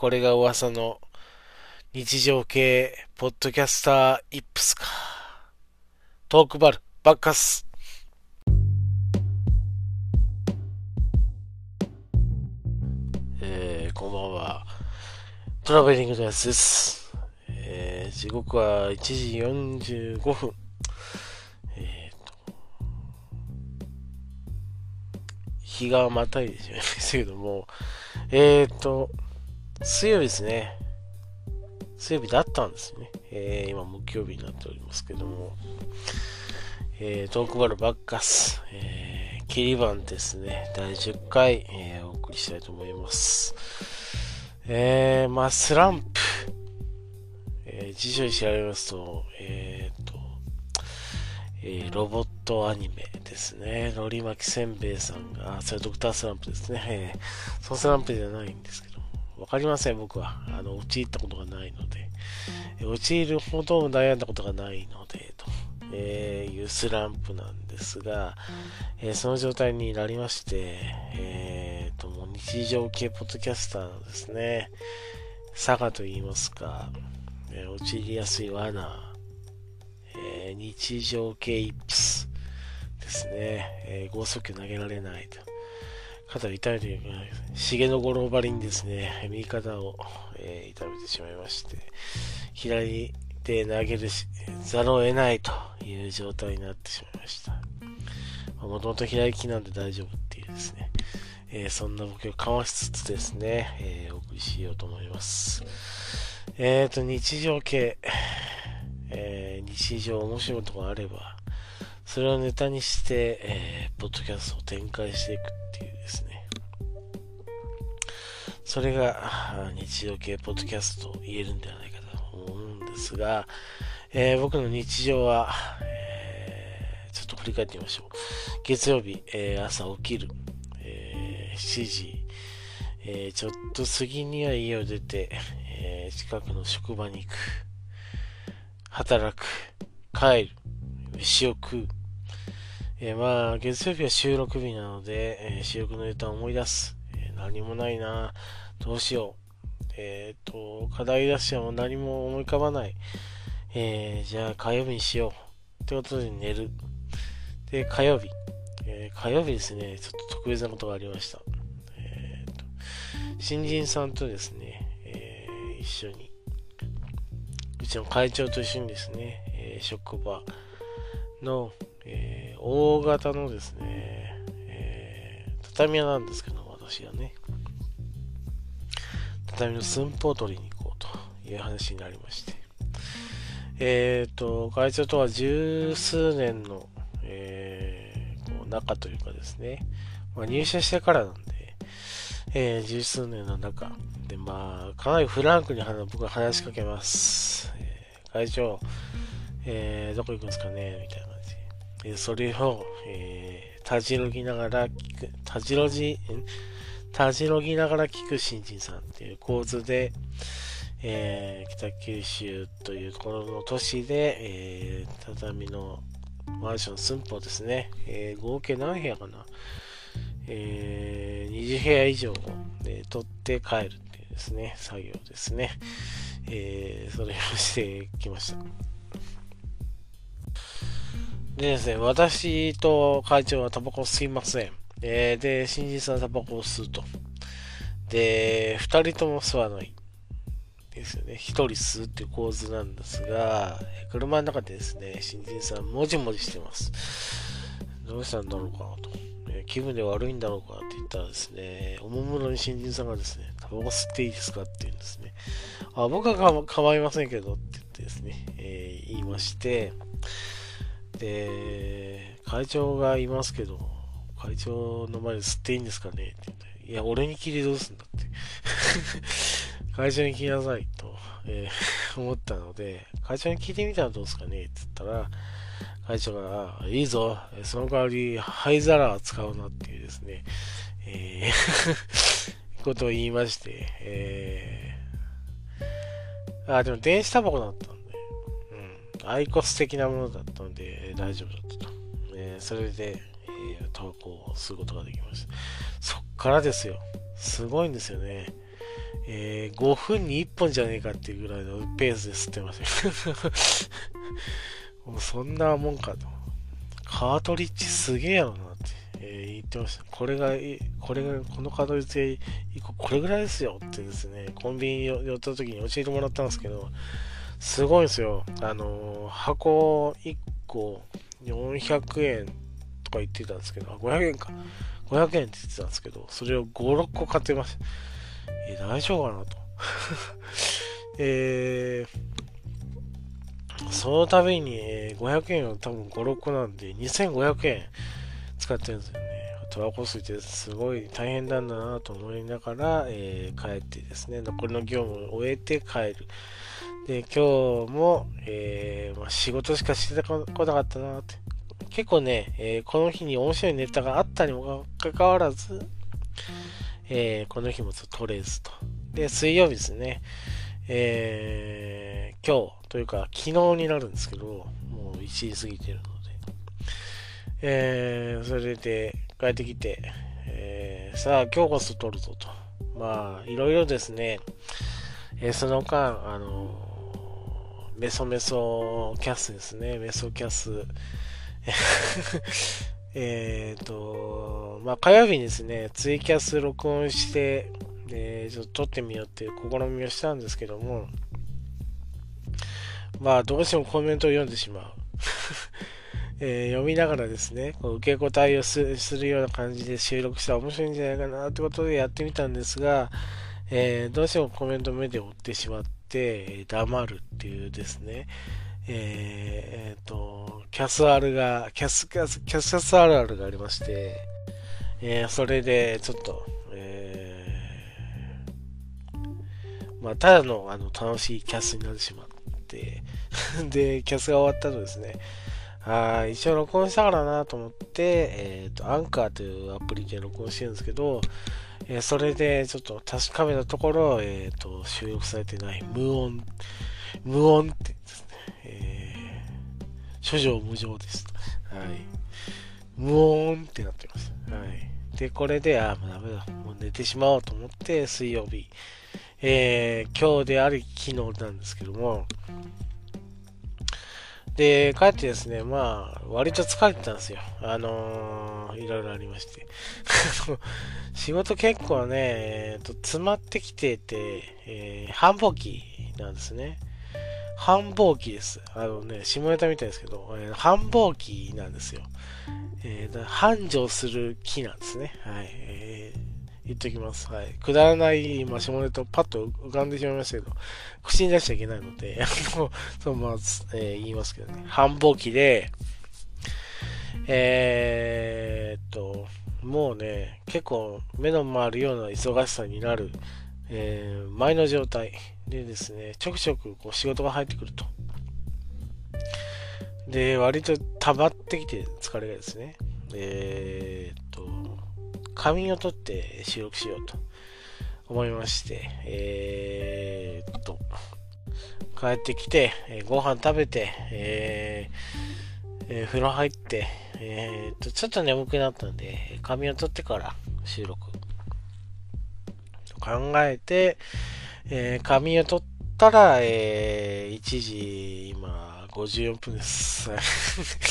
これが噂の日常系ポッドキャスターイップスか。トークバル、バッカス。えー、こんばんは。トラベリングのやつです。えー、時刻は1時45分。えーと、日がまたいでしまいましたけども、えーと、水曜日ですね。水曜日だったんですね。えー、今、木曜日になっておりますけども、えー、トークバルバッカス、えー、キリバンですね、第10回、えー、お送りしたいと思います。えー、まあ、スランプ、えー、辞書に調べますと、えーと、えー、ロボットアニメですね。のり巻きせんべいさんが、あ、それドクタースランプですね。えー、そのスランプじゃないんですけどわかりません、僕は。あの、陥ったことがないので。陥るほど悩んだことがないので、と、えー、いうスランプなんですが、えー、その状態になりまして、えー、と、もう日常系ポッドキャスターのですね、佐賀と言いますか、えー、陥りやすい罠、えー、日常系イップスですね、えー、剛速球投げられないと。肩を痛めている、重野五郎ばりにですね、右肩を、えー、痛めてしまいまして、左で投げるざるを得ないという状態になってしまいました。もともと左利きなんで大丈夫っていうですね、えー、そんな僕をかわしつつですね、えー、お送りしようと思います。えっ、ー、と、日常系、えー、日常面白いところあれば、それをネタにして、えー、ポッドキャストを展開していくっていう。それが日常系ポッドキャストと言えるんではないかと思うんですが、えー、僕の日常は、えー、ちょっと振り返ってみましょう。月曜日、えー、朝起きる、え7時、えちょっと過ぎには家を出て、え近くの職場に行く。働く。帰る。飯を食う。え、まあ、月曜日は収録日なので、えー、収録のネタを思い出す。何もないな。どうしよう。えっ、と、課題出しても何も思い浮かばない。えーじゃあ火曜日にしよう。ってことで寝る。で、火曜日。え火曜日ですね、ちょっと特別なことがありました。えっ、と、新人さんとですね、え一緒に、うちの会長と一緒にですね、え職場の、え、大型のですね、えー、畳屋なんですけど、私はね、畳の寸法を取りに行こうという話になりまして、えっ、ー、と、会長とは十数年の、えー、こう仲というかですね、まあ、入社してからなんで、えー、十数年の中で、まあ、かなりフランクに僕は話しかけます。えー、会長、えー、どこ行くんですかね？みたいな感じ。えそれを、えー、たじろぎながら聞く、たじろじ、ん？たじろぎながら聞く新人さんっていう構図で、えー、北九州というところの都市で、えー、畳のマンション寸法ですね、えー、合計何部屋かな、えー、20部屋以上を、え取って帰るっていうですね、作業ですね。えー、それをしてきました。でですね、私と会長はタバコを吸いません。えー、で、新人さんタバコを吸うと。で、二人とも吸わない。ですよね。一人吸うっていう構図なんですが、車の中でですね、新人さん、もじもじしてます。どうしたんだろうかと。気分で悪いんだろうかって言ったらですね、おもむろに新人さんがですね、タバコ吸っていいですかって言うんですね。あ、僕は構いませんけどって言ってですね、えー、言いまして、で、会長がいますけど、会長の前で吸っていいんですかね？って言って、いや、俺に聞いてどうすんだって。会長に聞きなさいと、えー、思ったので、会長に聞いてみたらどうですかね？って言ったら、会長が、いいぞ、その代わり灰皿は使うなっていうですね、えー ことを言いまして、えー、あ、でも電子タバコだったんで、うん。アイコス的なものだったので、大丈夫だったと。えー、それで、ー、投稿することができました。そっからですよ。すごいんですよね。えー、5分に1本じゃねえかっていうぐらいのペースで吸ってました。もうそんなもんかと。カートリッジすげえやろなって、えー、言ってました。これが、これが、このカートリッジ1個これぐらいですよってですね、コンビニ寄った時に教えてもらったんですけど、すごいんですよ。あのー、箱1個400円とか言ってたんですけど、500円か。500円って言ってたんですけど、それを5、6個買ってました。え、大丈夫かなと。えー、その度に、え、500円を多分5、6個なんで、2500円使ってるんですよね。タバコ吸いてすごい大変なんだなと思いながら、えー、帰ってですね、残りの業務を終えて帰る。で、今日も、えーまあ、仕事しかしてこなかったなって。結構ね、えー、この日に面白いネタがあったにもかかわらず、えー、この日も取れずと。で、水曜日ですね。えー、今日というか昨日になるんですけど、もう1時過ぎてるので、え、それで帰ってきて、え、さあ今日こそ取るぞと。まあ、いろいろですね、え、その間、あのメソメソキャスですね、メソキャス、えっと、まあ、火曜日にですね、ツイキャス録音して、えー、ちょっと撮ってみようっていう試みをしたんですけども、まあ、どうしてもコメントを読んでしまう。えー、読みながらですね、こう受け答えをするような感じで収録したら面白いんじゃないかなってことでやってみたんですが、えー、どうしてもコメント目で追ってしまって、黙るっていうですね、えー、えー、と、キャス R が、キャス、キャス、キャスキャス RR がありまして、えー、それでちょっと、えー、まあ、ただのあの楽しいキャスになってしまって、で、キャスが終わったとですね、あ一応録音したからなと思って、えっ、ー、と、アンカーというアプリで録音してるんですけど、えー、それでちょっと確かめたところ、えっ、ー、と、収録されてない無音、無音って、えー、諸女無常です。はい。無音ってなってます。はい。で、これで、あ、もうダメだ。もう寝てしまおうと思って、水曜日、えー、今日であり昨日なんですけども、で、帰ってですね、まあ、割と疲れてたんですよ。あのー、いろいろありまして。仕事結構ね、えーと、詰まってきてて、えー、繁忙期なんですね。繁忙期です。あのね、下ネタみたいですけど、えー、繁忙期なんですよ。えー、繁盛する木なんですね。はい。えー、言っときます。はい。くだらない、まあ、下ネタパッと浮かんでしまいましたけど、口に出しちゃいけないので、そう、まあ、えー、言いますけどね。繁忙期で、えー、っと、もうね、結構目の回るような忙しさになる、えー、前の状態でですね、ちょくちょくこう仕事が入ってくると。で、割と溜まってきて疲れがですね。えー、っと、仮眠を取って収録しようと思いまして、えー、っと、帰ってきて、えー、ご飯食べて、えーえー、風呂入って、えー、っと、ちょっと眠くなったんで、仮眠を取ってから収録考えて、えー、仮眠を取ったら、えー、1時、今、54分です。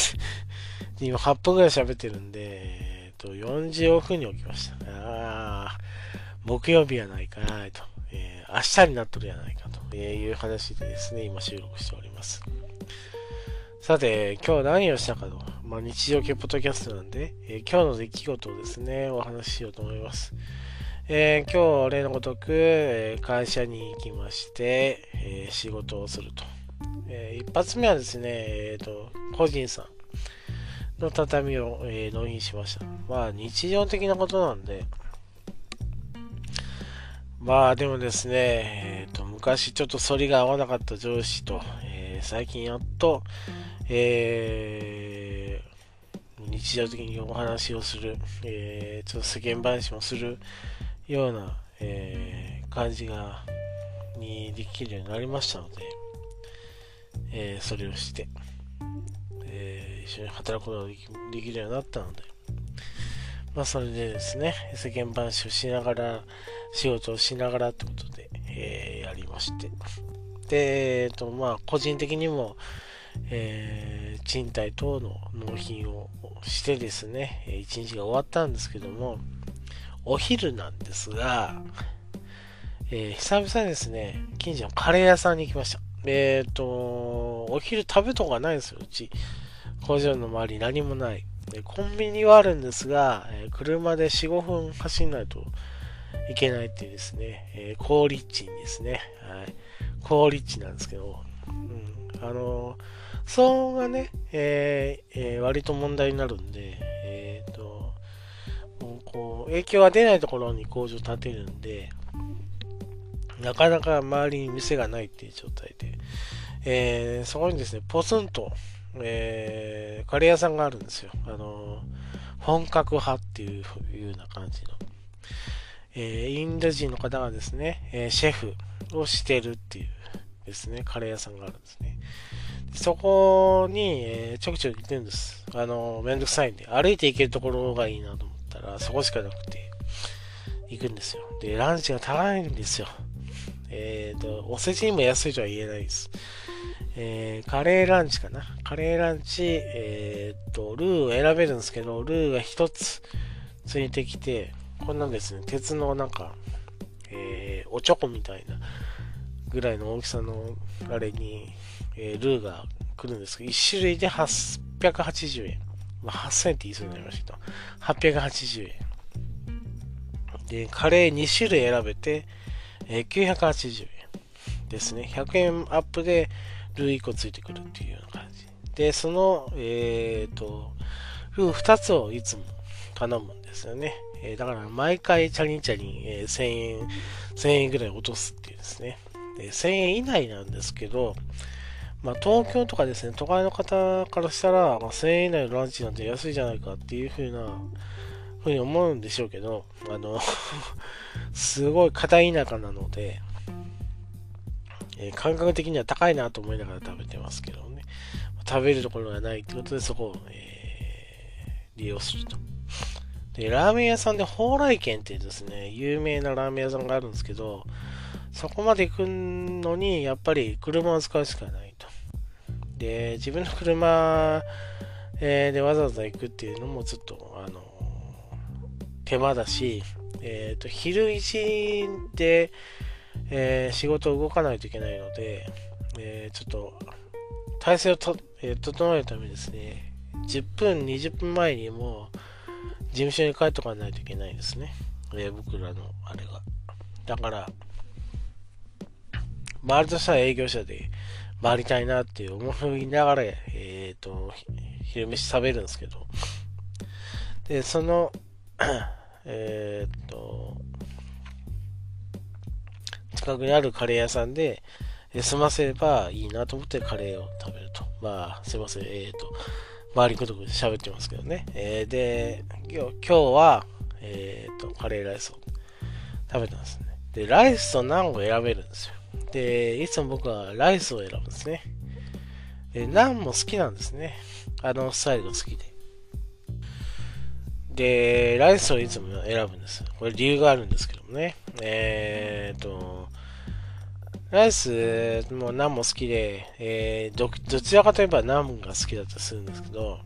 今、8分くらい喋ってるんで、えっ、と、4時5分に起きました。ああ、木曜日やないかなと、えー、明日になっとるやないかという話でですね、今収録しております。さて、今日何をしたかと。まあ、日常系ポッドキャストなんで、えー、今日の出来事をですね、お話ししようと思います。えー、今日、例のごとく、会社に行きまして、えー、仕事をすると。え一発目はですね、えっ、と、個人さんの畳を、え納品しました。まあ、日常的なことなんで、まあ、でもですね、えっ、と、昔ちょっと反りが合わなかった上司と、え最近やっと、え日常的にお話をする、えちょっと世間話もする、ような、えー、感じが、にできるようになりましたので、えー、それをして、えー、一緒に働くことができるようになったので、まあ、それでですね、世間話をしながら、仕事をしながらってことで、えー、やりまして。で、えっ、ー、と、まあ、個人的にも、えー、賃貸等の納品をしてですね、一日が終わったんですけども、お昼なんですが、えー、久々にですね、近所のカレー屋さんに行きました。えっ、ー、と、お昼食べとこがないんですよ、うち。工場の周り何もない。コンビニはあるんですが、え車で4、5分走んないといけないっていうですね、えー、高立地にですね、はい、高立地なんですけど、うん、あのー、騒音がね、えーえー、割と問題になるんで、影響が出ないところに工場建てるんで、なかなか周りに店がないっていう状態で、えー、そこにですね、ポツンと、えー、カレー屋さんがあるんですよ。あの、本格派っていうような感じの。えー、インド人の方がですね、え、シェフをしてるっていうですね、カレー屋さんがあるんですね。そこに、え、ちょくちょく行ってるんです。あの、めんどくさいんで、歩いて行けるところがいいなと思ったら、そこしかなくて、行くんですよ。で、ランチが高いんですよ。えっ、ー、と、お世辞にも安いとは言えないです。えー、カレーランチかな。カレーランチ、えっ、ー、と、ルーを選べるんですけど、ルーが一つついてきて、こんなんですね、鉄のなんか、えー、おちょこみたいなぐらいの大きさのあれに、えー、ルーが来るんですけど、1種類で880円。まあ、8000円って言いそうになりましたけど、880円。で、カレー2種類選べて、えー、980円ですね。100円アップでルー1個ついてくるっていうような感じ。で、その、えっ、ー、と、ルー2つをいつも頼むんですよね。えー、だから毎回チャリンチャリン、えー、1000円、1000円ぐらい落とすっていうですね。で1000円以内なんですけど、まあ、東京とかですね、都会の方からしたら、まあ、1000円以内のランチなんて安いじゃないかっていう風な、ふうに思うんでしょうけど、あの すごい片田舎なので、えー、感覚的には高いなと思いながら食べてますけどね。食べるところがないってことでそこを、えー、利用すると。で、ラーメン屋さんで蓬莱軒っていうですね、有名なラーメン屋さんがあるんですけど、そこまで行くのに、やっぱり車を使うしかない。で、自分の車、えー、でわざわざ行くっていうのもちょっと、あの、手間だし、えっ、ー、と、昼1で、えー、仕事を動かないといけないので、えちょっと、体制をと、え整えるためにですね、10分、20分前にも、事務所に帰っとかないといけないですね。え、僕らのあれが。だから、回るとしたら営業者で回りたいなっていう思いながら、えっ、ー、と、昼飯食べるんですけど、で、その、えっと、近くにあるカレー屋さんで、済ませればいいなと思ってカレーを食べると。まあ、すいません。えっ、と、周りくどく喋ってますけどね。えー、で、今日今日は、えっ、ー、と、カレーライスを食べたんですね。で、ライスとナンを選べるんですよ。で、いつも僕はライスを選ぶんですね。で、ナンも好きなんですね。あのスタイルが好きで。で、ライスをいつも選ぶんです。これ理由があるんですけどもね。えっ、と、ライスもナンも好きで、えー、どどちらかといえばナンが好きだとするんですけど、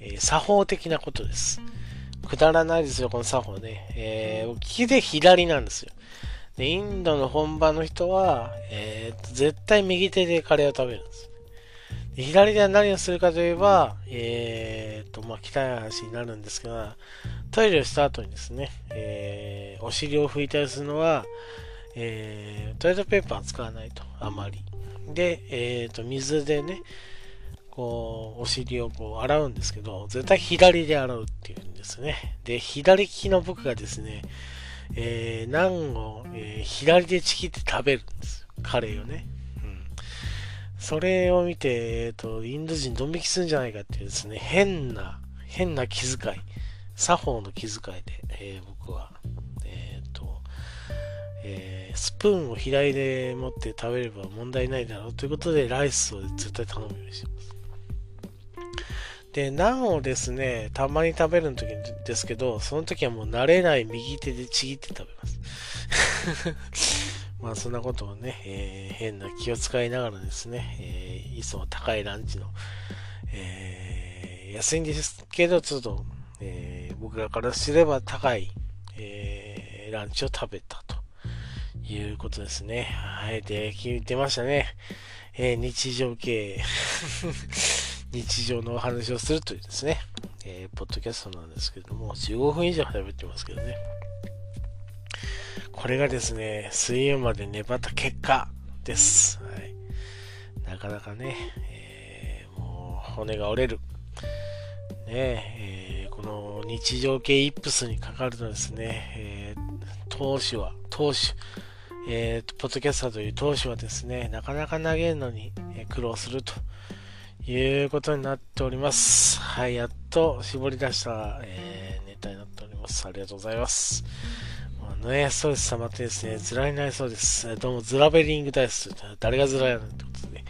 えー、作法的なことです。くだらないですよ、この作法ね。えー、利きで左なんですよ。で、インドの本場の人は、えー、絶対右手でカレーを食べるんです。で左では何をするかといえば、えー、と、まあ、汚い話になるんですが、トイレをした後にですね、えー、お尻を拭いたりするのは、えー、トイレットペーパー使わないと、あまり。で、えっ、と、水でね、こう、お尻をこう洗うんですけど、絶対左で洗うっていうんですね。で、左利きの僕がですね、えー、ナンを、えー、左でちぎって食べるんです。カレーをね。うん。それを見て、えっ、ー、と、インド人ドン引きするんじゃないかっていうですね、変な、変な気遣い。作法の気遣いで、えー、僕はえー、スプーンを左で持って食べれば問題ないだろうということでライスを絶対頼むようにしてます。で、ナンをですね、たまに食べるの時ですけど、その時はもう慣れない右手でちぎって食べます。まあそんなことをね、えー、変な気を使いながらですね、えー、いつも高いランチの、えー、安いんですけど、ちょっと、えー、僕らからすれば高い、えー、ランチを食べたということですね。はい。で、出ましたね。えー、日常系日常のお話をするというですね、えー、ポッドキャストなんですけれども、15分以上喋ってますけどね。これがですね、水曜まで粘った結果です。はい、なかなかね、えー、もう骨が折れる。ねえー、この日常系イップスにかかるとですね、えー、投手は、投手、えー、ポッドキャスターという投手はですね、なかなか投げるのに苦労するということになっております。はい、やっと絞り出した、えー、ネタになっております。ありがとうございます。まあね、ストレス溜まってですね、ズラになりそうです。どうも、ズラベリングダイス。誰がズラやねんってことで、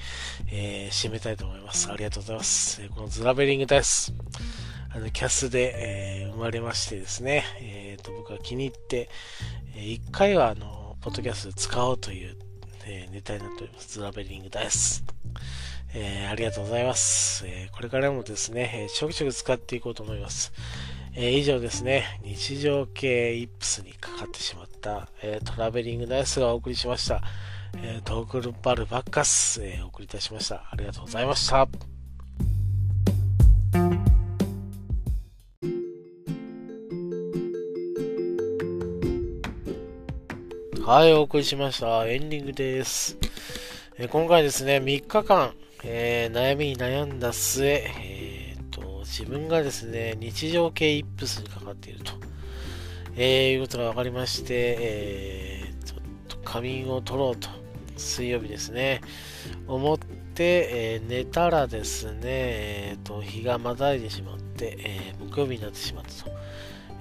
えー、締めたいと思います。ありがとうございます。このズラベリングダイス、あの、キャスで、えー、生まれましてですね、えっ、ー、と、僕は気に入って、えー、一回は、あの、ポッドキャストで使おうという、えー、ネタになっております。ズラベリングダイス。えー、ありがとうございます。えー、これからもですね、え、ちょくちょく使っていこうと思います。えー、以上ですね、日常系イップスにかかってしまった、えトラベリングダイスがお送りしました。えトークルバルバッカス、えお送りいたしました。ありがとうございました。はい、お送りしました。エンディングです。え今回ですね、3日間、えー、悩みに悩んだ末、えーと、自分がですね、日常系イップスにかかっていると、えー、いうことが分かりまして、えー、ちょっと仮眠を取ろうと、水曜日ですね、思って、えー、寝たらですね、えーと、日がまたいでしまって、え、木曜日になってしまったと。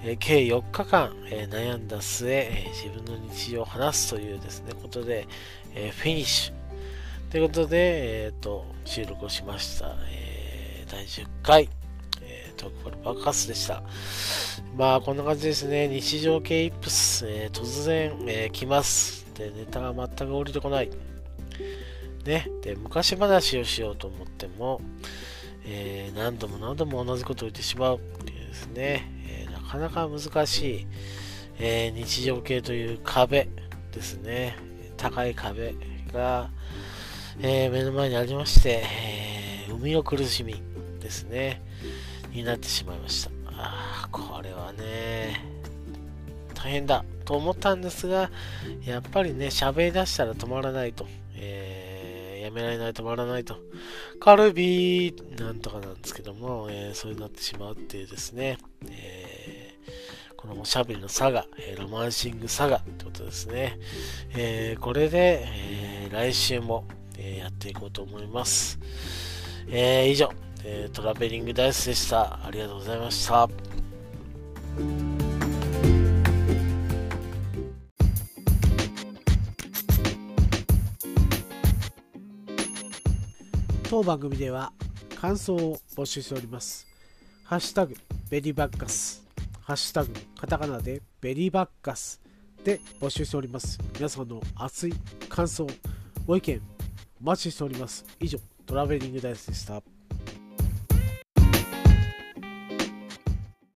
え計4日間、え悩んだ末、え自分の日常を話すというですね、ことで、えフィニッシュ。ということで、えっ、ー、と、収録をしました。えー、第10回、えー、トークバル爆発でした。まあ、こんな感じですね。日常系イップス、えー、突然、えー、来ます。で、ネタが全く降りてこない。ね。で、昔話をしようと思っても、えー、何度も何度も同じことを言ってしまうっていうですね、えー、なかなか難しい、えー、日常系という壁ですね。高い壁が、えー、目の前にありまして、えー、生みの苦しみですね、になってしまいました。ああこれはね、大変だと思ったんですが、やっぱりね、喋り出したら止まらないと。えー、やめられない、止まらないと。カルビーなんとかなんですけども、えー、そうになってしまうっていうですね、えー、このおしゃべりの差が、えー、ロマンシング差がってことですね。えー、これで、えー、来週も、えー、やっていこうと思います。えー、以上、えトラベリングダイスでした。ありがとうございました。当番組では感想を募集しております。ハッシュタグベリーバッカス、ハッシュタグカタカナでベリーバッカスで募集しております。皆さんの熱い感想、ご意見、待ちしております。以上、トラベリングダイスでした。